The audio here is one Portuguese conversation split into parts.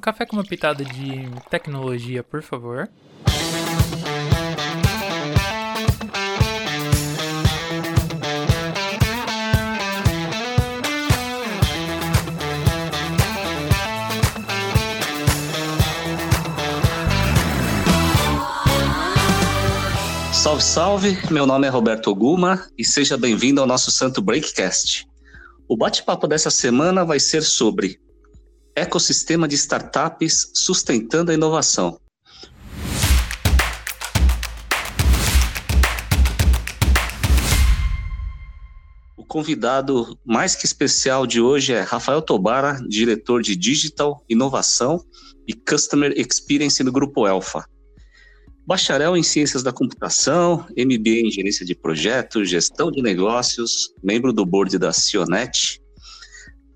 Um café com uma pitada de tecnologia, por favor. Salve, salve! Meu nome é Roberto Guma e seja bem-vindo ao nosso Santo Breakcast. O bate-papo dessa semana vai ser sobre ecossistema de startups sustentando a inovação. O convidado mais que especial de hoje é Rafael Tobara, diretor de Digital, Inovação e Customer Experience no Grupo Elfa. Bacharel em Ciências da Computação, MBA em Gerência de Projetos, Gestão de Negócios, membro do board da Cionet,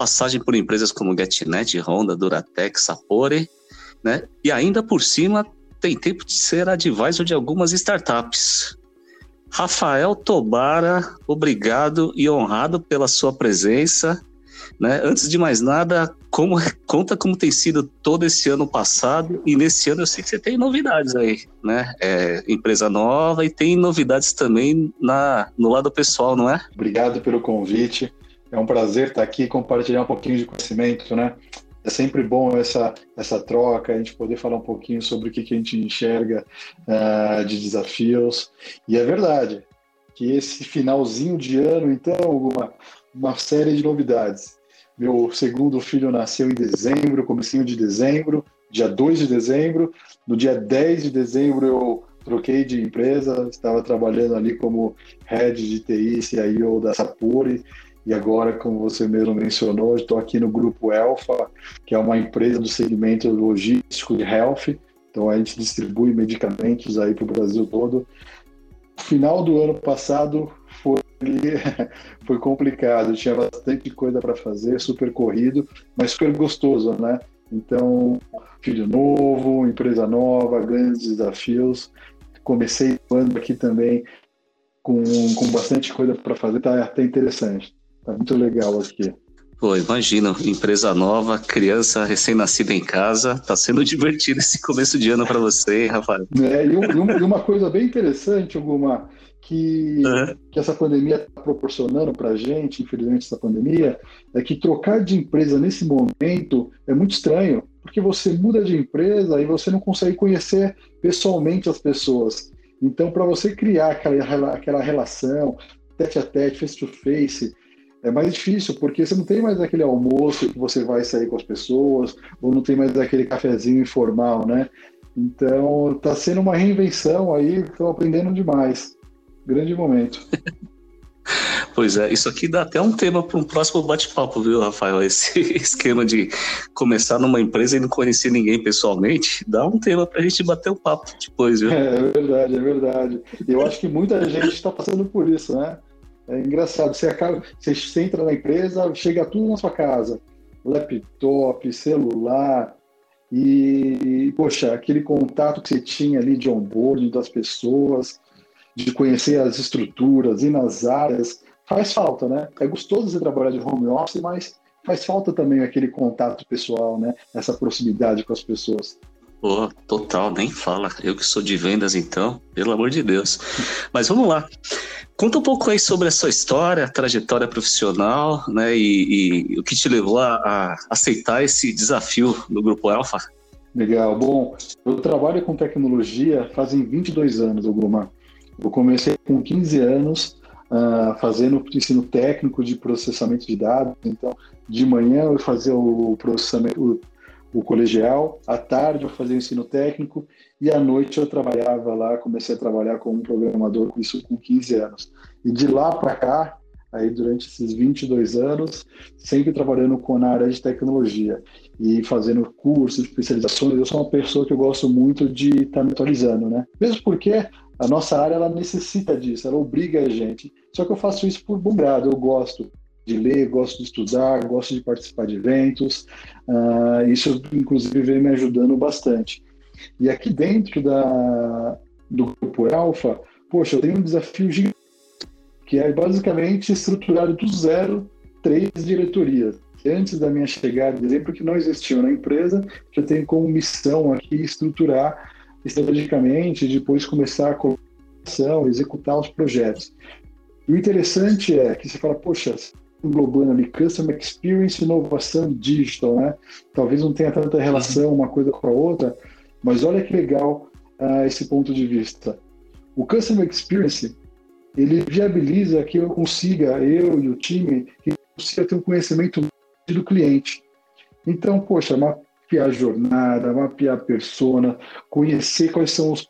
passagem por empresas como GetNet, Honda, Duratec, Sapore, né? E ainda por cima tem tempo de ser advisor de algumas startups. Rafael Tobara, obrigado e honrado pela sua presença. Né? Antes de mais nada, como, conta como tem sido todo esse ano passado e nesse ano eu sei que você tem novidades aí, né? É, empresa nova e tem novidades também na, no lado pessoal, não é? Obrigado pelo convite. É um prazer estar aqui e compartilhar um pouquinho de conhecimento, né? É sempre bom essa, essa troca, a gente poder falar um pouquinho sobre o que, que a gente enxerga uh, de desafios. E é verdade que esse finalzinho de ano, então, uma, uma série de novidades. Meu segundo filho nasceu em dezembro, comecinho de dezembro, dia 2 de dezembro. No dia 10 de dezembro eu troquei de empresa, estava trabalhando ali como head de TI, CIO da Sapuri, e agora, como você mesmo mencionou, estou aqui no grupo Elfa, que é uma empresa do segmento logístico de health. Então a gente distribui medicamentos aí para o Brasil todo. Final do ano passado foi, foi complicado, tinha bastante coisa para fazer, super corrido, mas super gostoso, né? Então, filho novo, empresa nova, grandes desafios. Comecei o ano aqui também com, com bastante coisa para fazer, tá até interessante. Tá muito legal aqui. Pô, imagina, empresa nova, criança recém-nascida em casa, tá sendo divertido esse começo de ano para você, Rafael? É, e, um, e, uma coisa bem interessante, alguma que, uhum. que essa pandemia está proporcionando para a gente, infelizmente, essa pandemia, é que trocar de empresa nesse momento é muito estranho, porque você muda de empresa e você não consegue conhecer pessoalmente as pessoas. Então, para você criar aquela, aquela relação, tete a tete, face to face, é mais difícil, porque você não tem mais aquele almoço que você vai sair com as pessoas, ou não tem mais aquele cafezinho informal, né? Então, está sendo uma reinvenção aí, estou aprendendo demais. Grande momento. Pois é, isso aqui dá até um tema para um próximo bate-papo, viu, Rafael? Esse esquema de começar numa empresa e não conhecer ninguém pessoalmente, dá um tema para a gente bater o um papo depois, viu? É, é verdade, é verdade. Eu acho que muita gente está passando por isso, né? É engraçado, você, acaba, você entra na empresa, chega tudo na sua casa, laptop, celular, e, poxa, aquele contato que você tinha ali de onboarding das pessoas, de conhecer as estruturas e nas áreas, faz falta, né? É gostoso você trabalhar de home office, mas faz falta também aquele contato pessoal, né? Essa proximidade com as pessoas. Pô, total, nem fala. Eu que sou de vendas, então, pelo amor de Deus. Mas vamos lá. Conta um pouco aí sobre a sua história, trajetória profissional, né? E, e o que te levou a, a, aceitar esse desafio do Grupo Alfa. Legal. Bom, eu trabalho com tecnologia fazem 22 anos, Guma. Eu comecei com 15 anos uh, fazendo ensino técnico de processamento de dados. Então, de manhã eu fazia o processamento, o colegial, à tarde eu fazia ensino técnico e à noite eu trabalhava lá, comecei a trabalhar como programador com isso com 15 anos. E de lá para cá, aí durante esses 22 anos, sempre trabalhando com na área de tecnologia e fazendo cursos, especializações. Eu sou uma pessoa que eu gosto muito de estar tá me atualizando, né? Mesmo porque a nossa área ela necessita disso, ela obriga a gente. Só que eu faço isso por bom grado, eu gosto de ler, gosto de estudar, gosto de participar de eventos. Uh, isso, inclusive, vem me ajudando bastante. E aqui dentro da, do Grupo Alfa, poxa, eu tenho um desafio gigante, que é basicamente estruturar do zero três diretorias. antes da minha chegada, exemplo que não existiam na empresa, que eu tenho como missão aqui estruturar estrategicamente, depois começar a colocação, executar os projetos. E o interessante é que você fala, poxa, englobando ali Customer Experience, inovação digital, né? Talvez não tenha tanta relação uma coisa com a outra, mas olha que legal uh, esse ponto de vista. O Customer Experience, ele viabiliza que eu consiga, eu e o time, que consiga ter um conhecimento do cliente. Então, poxa, mapear a jornada, mapear a persona, conhecer quais são os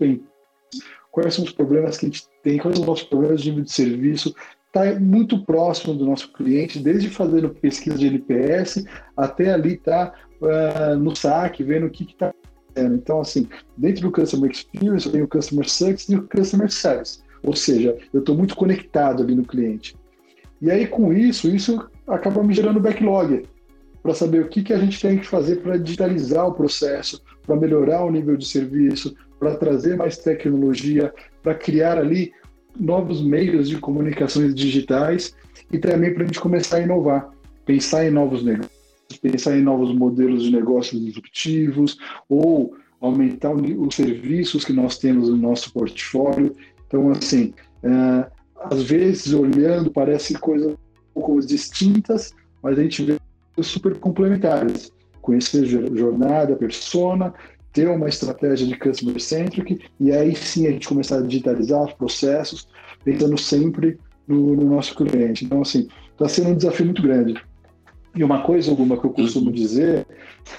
quais são os problemas que a gente tem, quais são os nossos problemas de nível de serviço, está muito próximo do nosso cliente, desde fazendo pesquisa de NPS até ali tá, uh, no saque, vendo o que está acontecendo. Então, assim, dentro do Customer Experience, eu tenho o Customer Success e o Customer Service. Ou seja, eu estou muito conectado ali no cliente. E aí, com isso, isso acaba me gerando backlog para saber o que, que a gente tem que fazer para digitalizar o processo, para melhorar o nível de serviço, para trazer mais tecnologia, para criar ali novos meios de comunicações digitais e também para a gente começar a inovar, pensar em novos negócios, pensar em novos modelos de negócios disruptivos ou aumentar os serviços que nós temos no nosso portfólio. Então, assim, é, às vezes olhando parece coisas um pouco distintas, mas a gente vê super complementares. Conhecer jornada, persona, ter uma estratégia de customer centric e aí sim a gente começar a digitalizar os processos, pensando sempre no, no nosso cliente. Então, assim, está sendo um desafio muito grande. E uma coisa, alguma que eu costumo uhum. dizer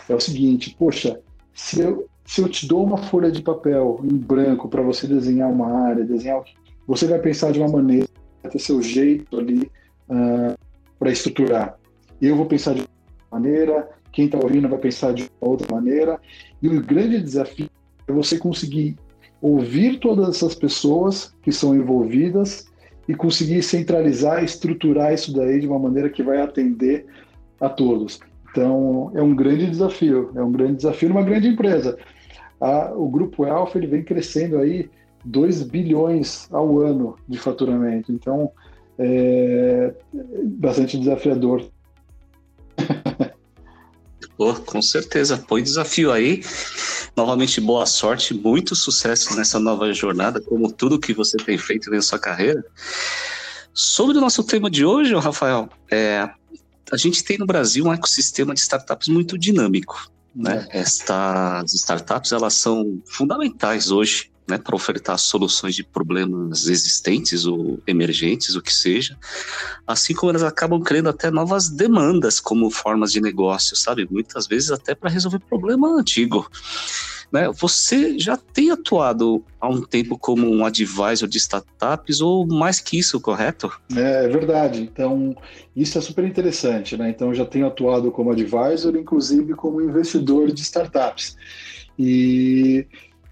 é o seguinte: poxa, se eu, se eu te dou uma folha de papel em branco para você desenhar uma área, desenhar, você vai pensar de uma maneira, vai ter seu jeito ali uh, ah, para estruturar. Eu vou pensar de uma maneira, quem está ouvindo vai pensar de outra maneira. E o grande desafio é você conseguir ouvir todas essas pessoas que são envolvidas e conseguir centralizar estruturar isso daí de uma maneira que vai atender a todos. Então, é um grande desafio, é um grande desafio numa grande empresa. A, o Grupo Alfa ele vem crescendo aí 2 bilhões ao ano de faturamento, então é bastante desafiador Pô, com certeza. Põe desafio aí. Novamente, boa sorte, muito sucesso nessa nova jornada, como tudo que você tem feito na sua carreira. Sobre o nosso tema de hoje, Rafael, é, a gente tem no Brasil um ecossistema de startups muito dinâmico. Né? É. Estas startups elas são fundamentais hoje né, para ofertar soluções de problemas existentes ou emergentes, o que seja, assim como elas acabam criando até novas demandas como formas de negócio, sabe? Muitas vezes até para resolver problema antigo. Né? Você já tem atuado há um tempo como um advisor de startups ou mais que isso, correto? É, é verdade. Então, isso é super interessante. Né? Então, já tenho atuado como advisor, inclusive como investidor de startups. E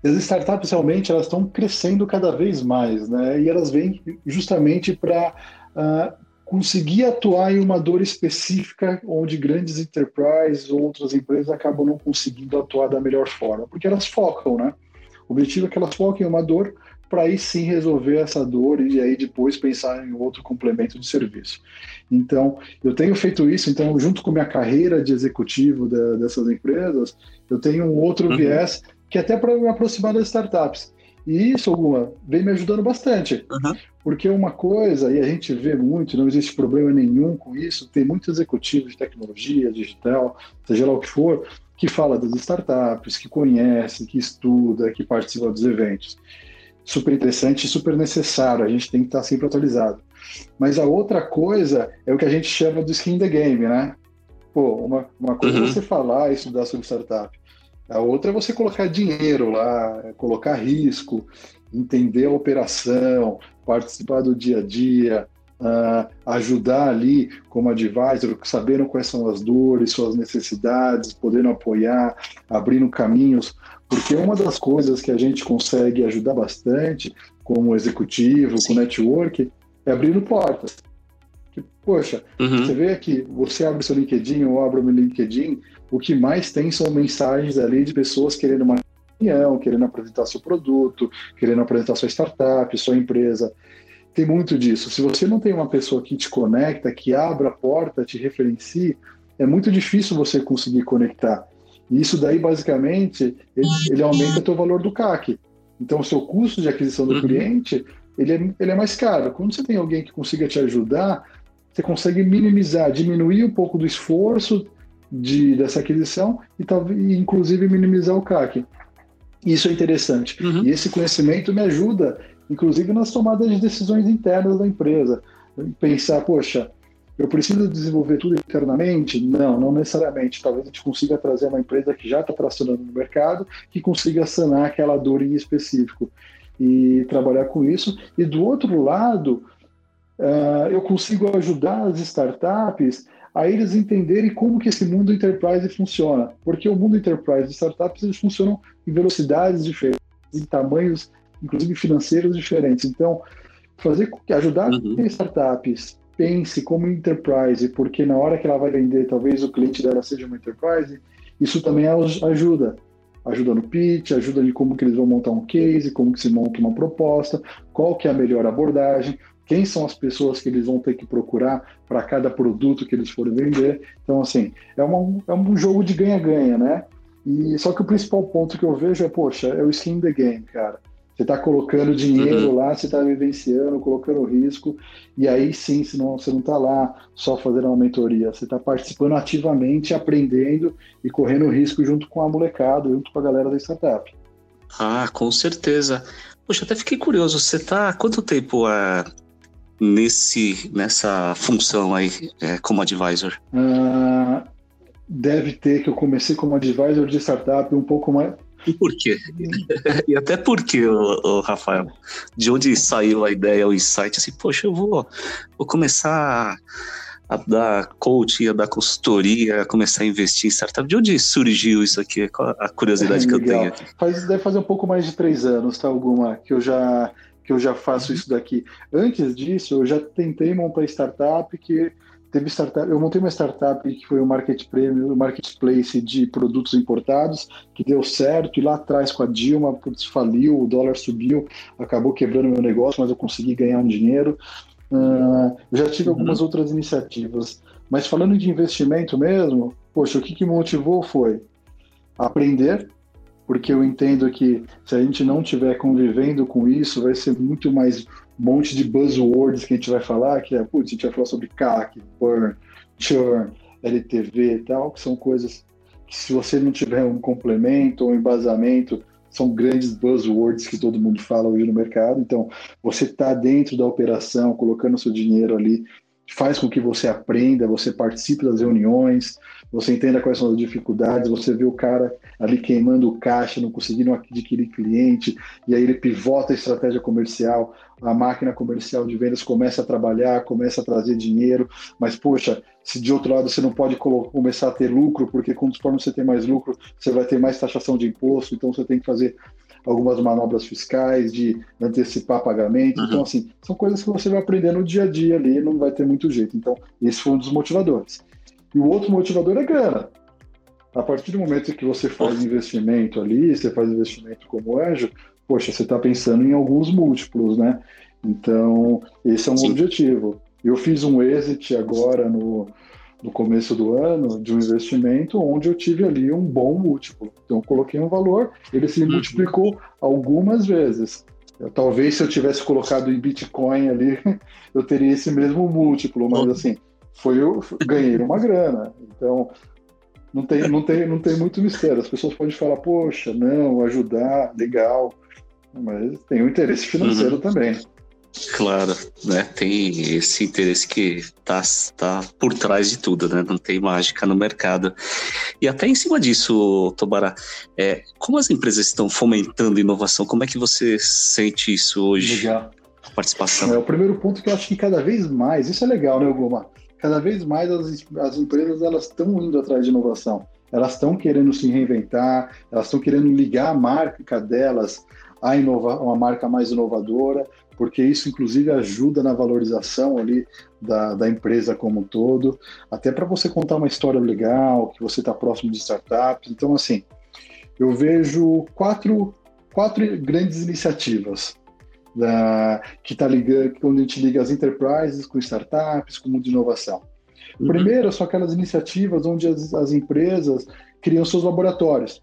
as startups realmente elas estão crescendo cada vez mais, né? E elas vêm justamente para uh, ah, conseguir atuar em uma dor específica onde grandes enterprises ou outras empresas acabam não conseguindo atuar da melhor forma, porque elas focam, né? O objetivo é que elas foquem em uma dor para aí sim resolver essa dor e aí depois pensar em outro complemento de serviço. Então, eu tenho feito isso, então, junto com minha carreira de executivo da, dessas empresas, eu tenho um outro uhum. viés que é até para me aproximar das startups. E isso, alguma, vem me ajudando bastante. Uhum. Porque uma coisa, e a gente vê muito, não existe problema nenhum com isso, tem muitos executivos de tecnologia, digital, seja lá o que for, que fala das startups, que conhece, que estuda, que participa dos eventos. Super interessante e super necessário, a gente tem que estar sempre atualizado. Mas a outra coisa é o que a gente chama do skin the game, né? Pô, uma, uma coisa uhum. é você falar e estudar sobre startup. A outra é você colocar dinheiro lá, é colocar risco, entender a operação, participar do dia a dia, uh, ajudar ali como advisor, sabendo quais são as dores, suas necessidades, podendo apoiar, abrindo caminhos, porque uma das coisas que a gente consegue ajudar bastante como executivo, Sim. com network, é abrindo portas. Que, poxa, uhum. você vê aqui, você abre seu LinkedIn, eu abro meu LinkedIn, o que mais tem são mensagens ali de pessoas querendo uma reunião, querendo apresentar seu produto, querendo apresentar sua startup, sua empresa. Tem muito disso. Se você não tem uma pessoa que te conecta, que abra a porta, te referencie, é muito difícil você conseguir conectar. E isso daí, basicamente, ele, ele aumenta o teu valor do CAC. Então, o seu custo de aquisição do uhum. cliente, ele é, ele é mais caro. Quando você tem alguém que consiga te ajudar, você consegue minimizar, diminuir um pouco do esforço de, dessa aquisição e, talvez, inclusive, minimizar o CAC. Isso é interessante. Uhum. E esse conhecimento me ajuda, inclusive, nas tomadas de decisões internas da empresa. Pensar, poxa, eu preciso desenvolver tudo internamente? Não, não necessariamente. Talvez a gente consiga trazer uma empresa que já está tracionando no mercado, que consiga sanar aquela dor em específico e trabalhar com isso. E do outro lado, uh, eu consigo ajudar as startups a eles entenderem como que esse mundo enterprise funciona. Porque o mundo enterprise de startups eles funcionam em velocidades diferentes, em tamanhos, inclusive financeiros diferentes. Então, fazer ajudar uhum. startups pense como enterprise, porque na hora que ela vai vender, talvez o cliente dela seja uma enterprise, isso também ajuda. Ajuda no pitch, ajuda de como que eles vão montar um case, como que se monta uma proposta, qual que é a melhor abordagem, quem são as pessoas que eles vão ter que procurar para cada produto que eles forem vender. Então, assim, é, uma, é um jogo de ganha-ganha, né? E só que o principal ponto que eu vejo é, poxa, é o skin the game, cara. Você está colocando dinheiro uhum. lá, você está vivenciando, colocando risco, e aí sim, senão você não está lá só fazendo uma mentoria, você está participando ativamente, aprendendo e correndo risco junto com a molecada, junto com a galera da startup. Ah, com certeza. Poxa, até fiquei curioso, você está há quanto tempo é, nesse, nessa função aí é, como advisor? Ah, deve ter que eu comecei como advisor de startup um pouco mais e por quê? e até por quê, o, Rafael? De onde saiu a ideia, o insight, assim, poxa, eu vou, vou começar a dar coaching, a dar consultoria, a começar a investir em startup. De onde surgiu isso aqui? Qual a curiosidade é, que eu tenho aqui? Faz, deve fazer um pouco mais de três anos, tá, alguma, que eu já que eu já faço uhum. isso daqui. Antes disso, eu já tentei montar startup que teve startup, eu montei uma startup que foi o market premium, o marketplace de produtos importados, que deu certo, e lá atrás com a Dilma, faliu, o dólar subiu, acabou quebrando meu negócio, mas eu consegui ganhar um dinheiro. Uh, já tive uhum. algumas outras iniciativas, mas falando de investimento mesmo, poxa, o que, que me motivou foi aprender, porque eu entendo que se a gente não estiver convivendo com isso, vai ser muito mais monte de buzzwords que a gente vai falar, que é, putz, a gente vai falar sobre CAC, burn, churn, LTV e tal, que são coisas que se você não tiver um complemento ou um embasamento, são grandes buzzwords que todo mundo fala hoje no mercado. Então, você está dentro da operação, colocando seu dinheiro ali, faz com que você aprenda, você participe das reuniões, você entenda quais são as dificuldades, você vê o cara ali queimando o caixa, não conseguindo adquirir cliente, e aí ele pivota a estratégia comercial, a máquina comercial de vendas começa a trabalhar, começa a trazer dinheiro, mas poxa, se de outro lado você não pode começar a ter lucro, porque conforme você tem mais lucro, você vai ter mais taxação de imposto, então você tem que fazer algumas manobras fiscais, de antecipar pagamento. Uhum. Então, assim, são coisas que você vai aprender no dia a dia ali, não vai ter muito jeito. Então, esse foi um dos motivadores. E o outro motivador é grana. A partir do momento que você faz investimento ali, você faz investimento como anjo, poxa, você está pensando em alguns múltiplos, né? Então, esse é um Sim. objetivo. Eu fiz um exit agora no, no começo do ano de um investimento onde eu tive ali um bom múltiplo. Então, eu coloquei um valor, ele se uhum. multiplicou algumas vezes. Eu, talvez se eu tivesse colocado em Bitcoin ali, eu teria esse mesmo múltiplo, mas assim, foi eu ganhei uma grana. Então, não tem, não tem, não tem muito mistério. As pessoas podem falar, poxa, não, ajudar, legal, mas tem o um interesse financeiro uhum. também. Claro, né? Tem esse interesse que tá, tá por trás de tudo, né? Não tem mágica no mercado. E até em cima disso, Tobara, é, como as empresas estão fomentando inovação? Como é que você sente isso hoje? Legal. A participação. É o primeiro ponto que eu acho que cada vez mais, isso é legal, né, Guma? Cada vez mais as, as empresas elas estão indo atrás de inovação. Elas estão querendo se reinventar, elas estão querendo ligar a marca delas a uma marca mais inovadora, porque isso inclusive ajuda na valorização ali da, da empresa como um todo, até para você contar uma história legal, que você está próximo de startups. Então, assim, eu vejo quatro, quatro grandes iniciativas da, que está ligando, quando a gente liga as enterprises com startups, com mundo de inovação. Uhum. Primeiro, são aquelas iniciativas onde as, as empresas criam seus laboratórios,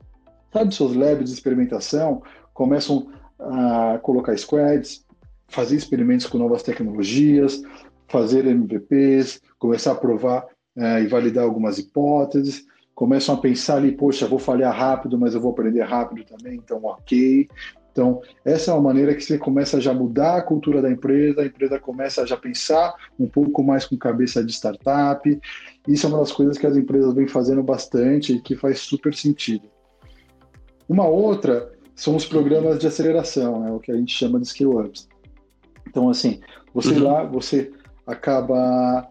sabe, seus labs de experimentação, começam a colocar squads, fazer experimentos com novas tecnologias, fazer MVPs, começar a provar é, e validar algumas hipóteses, começam a pensar ali, poxa, vou falhar rápido, mas eu vou aprender rápido também, então ok. Então, essa é uma maneira que você começa a já mudar a cultura da empresa, a empresa começa a já pensar um pouco mais com cabeça de startup. Isso é uma das coisas que as empresas vêm fazendo bastante e que faz super sentido. Uma outra são os programas de aceleração, né, o que a gente chama de skill ups. Então, assim, você uhum. lá, você acaba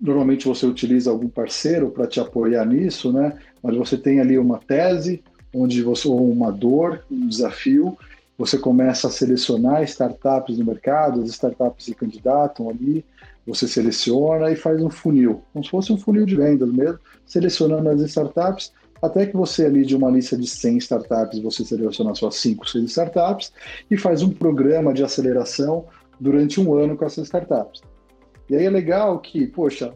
normalmente você utiliza algum parceiro para te apoiar nisso, né? Mas você tem ali uma tese, onde você ou uma dor, um desafio, você começa a selecionar startups no mercado, as startups se candidatam ali, você seleciona e faz um funil, como se fosse um funil de vendas mesmo, selecionando as startups, até que você ali de uma lista de 100 startups, você seleciona suas 5, 6 startups e faz um programa de aceleração durante um ano com essas startups. E aí é legal que, poxa,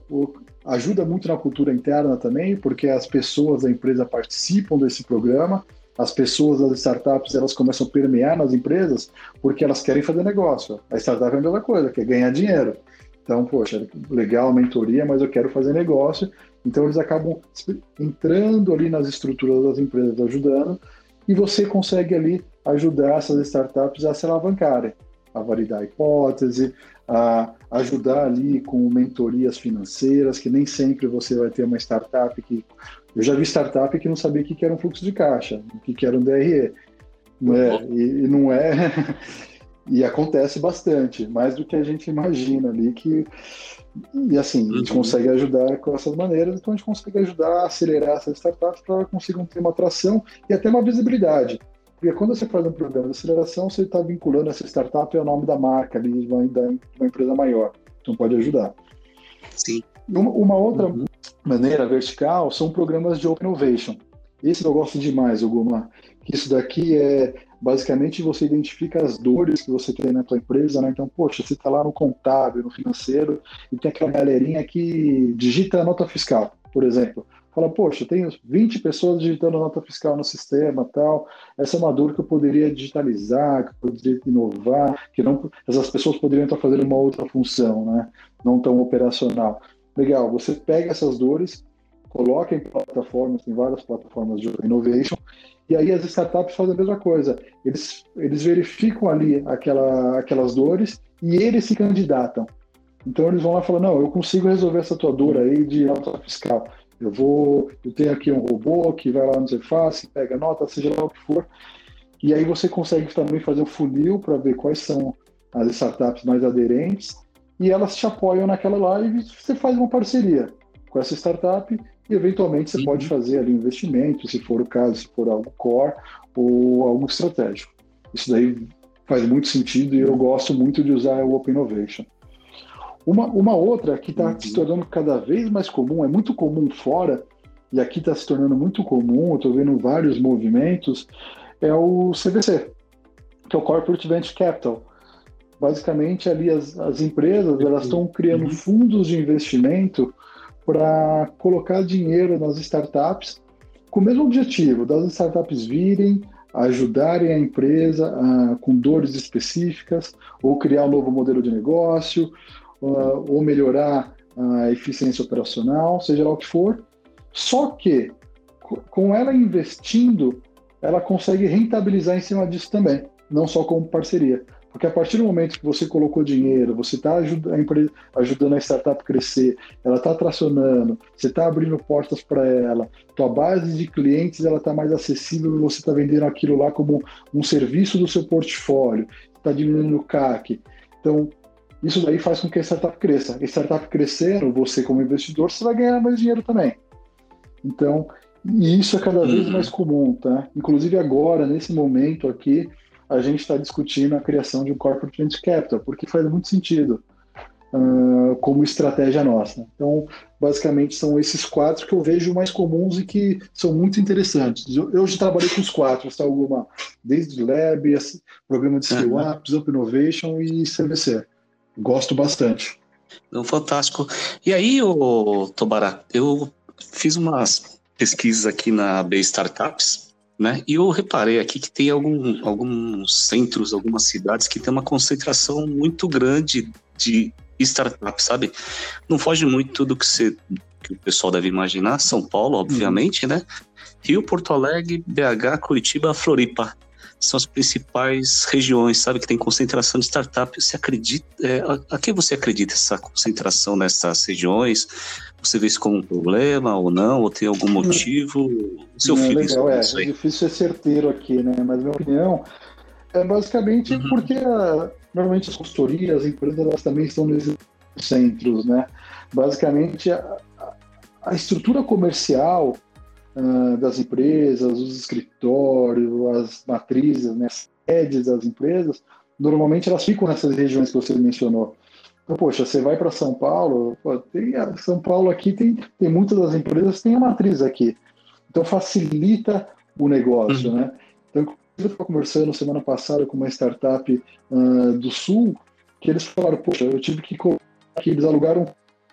ajuda muito na cultura interna também, porque as pessoas da empresa participam desse programa, as pessoas das startups elas começam a permear nas empresas porque elas querem fazer negócio. A startup é a mesma coisa, quer ganhar dinheiro. Então, poxa, legal a mentoria, mas eu quero fazer negócio. Então, eles acabam entrando ali nas estruturas das empresas, ajudando, e você consegue ali ajudar essas startups a se alavancarem, a validar a hipótese, a ajudar ali com mentorias financeiras, que nem sempre você vai ter uma startup que. Eu já vi startup que não sabia o que era um fluxo de caixa, o que era um DRE. Não é, e, e não é. e acontece bastante, mais do que a gente imagina ali que e assim, a gente uhum. consegue ajudar com essas maneiras, então a gente consegue ajudar a acelerar essas startups para que consigam ter uma atração e até uma visibilidade. Porque quando você faz um programa de aceleração, você está vinculando essa startup ao nome da marca ali, de uma, de uma empresa maior. Então pode ajudar. Sim. Uma, uma outra uhum. maneira vertical são programas de Open Innovation. Esse eu gosto demais, Oguma. Isso daqui é basicamente você identifica as dores que você tem na tua empresa, né? Então, poxa, você está lá no contábil, no financeiro, e tem aquela galerinha que digita a nota fiscal, por exemplo fala, poxa, tenho 20 pessoas digitando nota fiscal no sistema tal, essa é uma dor que eu poderia digitalizar, que eu poderia inovar, que não, essas pessoas poderiam estar fazendo uma outra função, né? não tão operacional. Legal, você pega essas dores, coloca em plataformas, tem várias plataformas de innovation, e aí as startups fazem a mesma coisa. Eles, eles verificam ali aquela, aquelas dores e eles se candidatam. Então eles vão lá e falam, não, eu consigo resolver essa tua dor aí de nota fiscal. Eu vou, eu tenho aqui um robô que vai lá no Zefaz, pega nota, seja lá o que for, e aí você consegue também fazer um funil para ver quais são as startups mais aderentes e elas te apoiam naquela live e você faz uma parceria com essa startup e eventualmente você Sim. pode fazer ali um investimento, se for o caso, se for algo core ou algo estratégico. Isso daí faz muito sentido e eu gosto muito de usar o Open Innovation. Uma, uma outra que está uhum. se tornando cada vez mais comum, é muito comum fora, e aqui está se tornando muito comum, eu estou vendo vários movimentos, é o CVC, que é o Corporate Venture Capital. Basicamente, ali as, as empresas elas estão criando uhum. fundos de investimento para colocar dinheiro nas startups com o mesmo objetivo, das startups virem, ajudarem a empresa a, com dores específicas, ou criar um novo modelo de negócio, ou melhorar a eficiência operacional, seja lá o que for. Só que, com ela investindo, ela consegue rentabilizar em cima disso também, não só como parceria. Porque a partir do momento que você colocou dinheiro, você está ajudando, a startup a crescer, ela está tracionando, você está abrindo portas para ela, tua base de clientes ela está mais acessível, você está vendendo aquilo lá como um serviço do seu portfólio, está diminuindo o CAC. Então, isso daí faz com que a startup cresça. A startup crescendo, você como investidor, você vai ganhar mais dinheiro também. Então, e isso é cada vez uhum. mais comum, tá? Inclusive agora, nesse momento aqui, a gente está discutindo a criação de um corporate venture capital, porque faz muito sentido uh, como estratégia nossa. Então, basicamente são esses quatro que eu vejo mais comuns e que são muito interessantes. Eu, eu já trabalhei com os quatro, está alguma desde Lab, programa de Skill Ups, Open Innovation e CVC. Gosto bastante. Fantástico. E aí, o Tobará, eu fiz umas pesquisas aqui na B Startups, né? E eu reparei aqui que tem algum, alguns centros, algumas cidades que tem uma concentração muito grande de startups, sabe? Não foge muito do que, você, que o pessoal deve imaginar. São Paulo, obviamente, uhum. né? Rio, Porto Alegre, BH, Curitiba, Floripa são as principais regiões, sabe, que tem concentração de startup. Você acredita? É, a, a que você acredita essa concentração nessas regiões? Você vê isso como um problema ou não? Ou tem algum motivo? O seu não, filho legal, é, é difícil ser certeiro aqui, né? Mas minha opinião é basicamente uhum. porque a, normalmente as consultorias, as empresas, elas também estão nesses centros, né? Basicamente a, a estrutura comercial uh, das empresas, os escritórios, as matrizes, né, as sedes das empresas, normalmente elas ficam nessas regiões que você mencionou. Então, poxa, você vai para São Paulo, pô, tem a, São Paulo aqui tem, tem muitas das empresas tem a matriz aqui. Então facilita o negócio, uhum. né? Então, eu estava conversando semana passada com uma startup uh, do Sul, que eles falaram, poxa, eu tive que que eles alugaram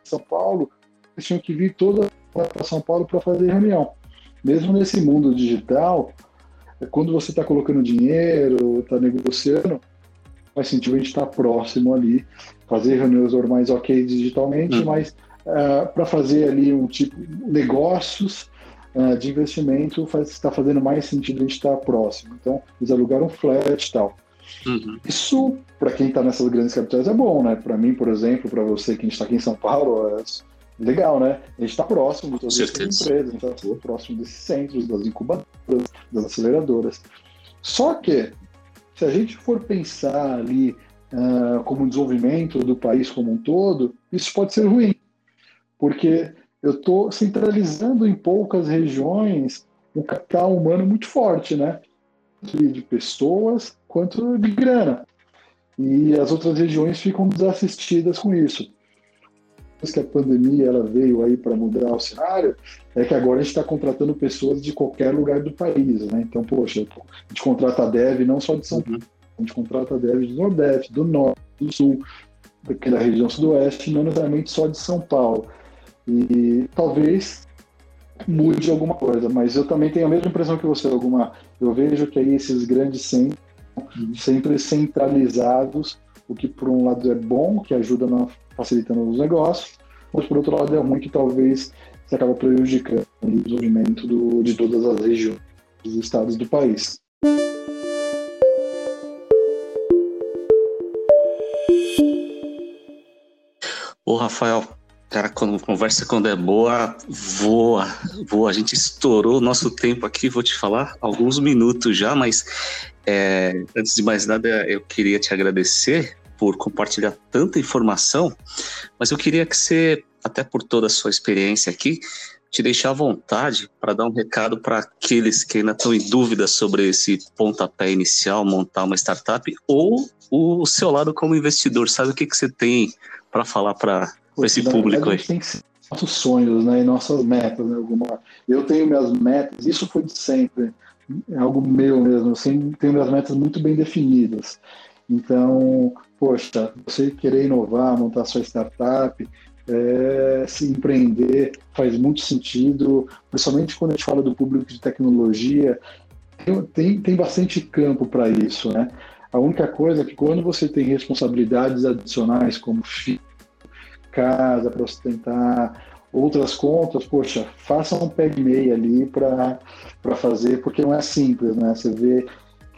São Paulo, eles tinham que vir toda para São Paulo para fazer reunião mesmo nesse mundo digital, quando você está colocando dinheiro, está negociando, faz sentido a gente estar tá próximo ali, fazer reuniões normais ok digitalmente, hum. mas uh, é, para fazer ali um tipo negócios uh, de investimento faz está fazendo mais sentido a gente estar tá próximo. Então eles alugaram flat e tal. Uhum. Isso para quem está nessas grandes capitais é bom, né? Para mim, por exemplo, para você que está aqui em São Paulo, é legal, né? A gente está próximo de todas essas empresas, a gente está próximo desses centros, das incubadoras, das aceleradoras. Só que, se a gente for pensar ali uh, como desenvolvimento do país como um todo, isso pode ser ruim, porque eu estou centralizando em poucas regiões um capital humano muito forte, né? De pessoas quanto de grana. E as outras regiões ficam desassistidas com isso que a pandemia ela veio aí para mudar o cenário, é que agora a gente está contratando pessoas de qualquer lugar do país, né? Então, poxa, a gente contrata dev não só de São Paulo, a gente contrata dev do Nordeste, do Norte, do Sul, da região Sudoeste, não necessariamente só de São Paulo. E talvez mude alguma coisa, mas eu também tenho a mesma impressão que você, alguma. Eu vejo que aí esses grandes centros sempre centralizados, o que por um lado é bom, que ajuda na facilitando os negócios, mas por outro lado é ruim que talvez você acaba prejudicando o desenvolvimento do, de todas as regiões dos estados do país. Ô Rafael, cara, quando conversa quando é boa, voa, voa. A gente estourou o nosso tempo aqui, vou te falar, alguns minutos já, mas é, antes de mais nada, eu queria te agradecer por compartilhar tanta informação, mas eu queria que você, até por toda a sua experiência aqui, te deixar à vontade para dar um recado para aqueles que ainda estão em dúvida sobre esse pontapé inicial, montar uma startup, ou o seu lado como investidor. Sabe o que, que você tem para falar para esse público aí? Tem que ser nossos sonhos né, e nossas metas. Né, alguma... Eu tenho minhas metas, isso foi de sempre, é algo meu mesmo. Eu sempre tenho minhas metas muito bem definidas. Então, poxa, você querer inovar, montar sua startup, é, se empreender faz muito sentido, principalmente quando a gente fala do público de tecnologia, tem, tem bastante campo para isso, né? A única coisa é que quando você tem responsabilidades adicionais, como filho, casa para sustentar, outras contas, poxa, faça um de meia ali para fazer, porque não é simples, né? Você vê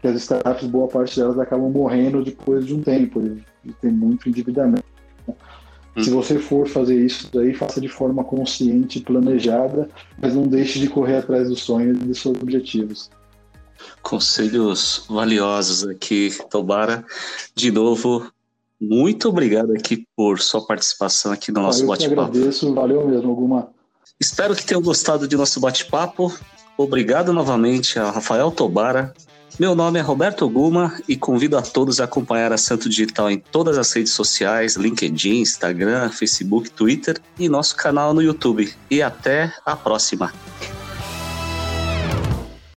que as startups, boa parte delas acabam morrendo depois de um tempo, e tem muito endividamento. Hum. Se você for fazer isso daí, faça de forma consciente, planejada, mas não deixe de correr atrás dos sonhos e dos seus objetivos. Conselhos valiosos aqui, Tobara. De novo, muito obrigado aqui por sua participação aqui no nosso bate-papo. agradeço, valeu mesmo, alguma. Espero que tenham gostado de nosso bate-papo. Obrigado novamente a Rafael Tobara, meu nome é Roberto Guma e convido a todos a acompanhar a Santo Digital em todas as redes sociais, LinkedIn, Instagram, Facebook, Twitter e nosso canal no YouTube. E até a próxima!